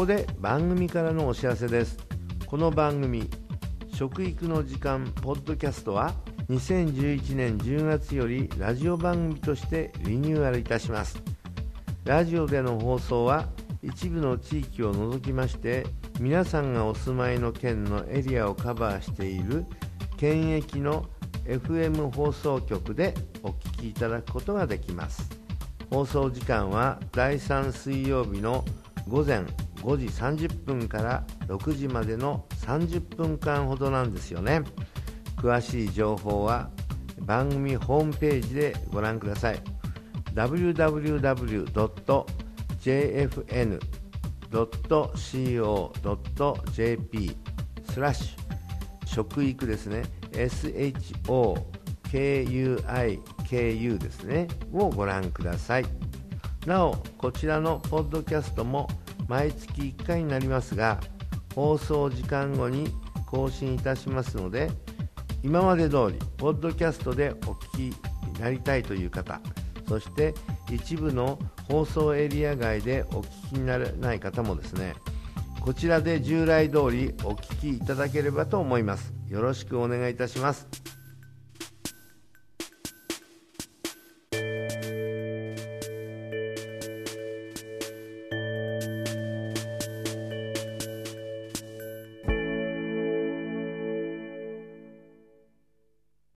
こで番組からのお知らせです。この番組食育の時間ポッドキャストは2011年10月よりラジオ番組としてリニューアルいたします。ラジオでの放送は一部の地域を除きまして皆さんがお住まいの県のエリアをカバーしている県域の FM 放送局でお聞きいただくことができます。放送時間は第3水曜日の午前5時30分から6時までの30分間ほどなんですよね。詳しい情報は番組ホームページでご覧ください。www.jfn.co.jp スラッシュ食育ですね。SHOKUIKU ですね。をご覧ください。なおこちらのポッドキャストも毎月1回になりますが放送時間後に更新いたしますので今まで通りポッドキャストでお聞きになりたいという方そして一部の放送エリア外でお聞きになれない方もですねこちらで従来通りお聞きいただければと思います。よろしくお願いいたします。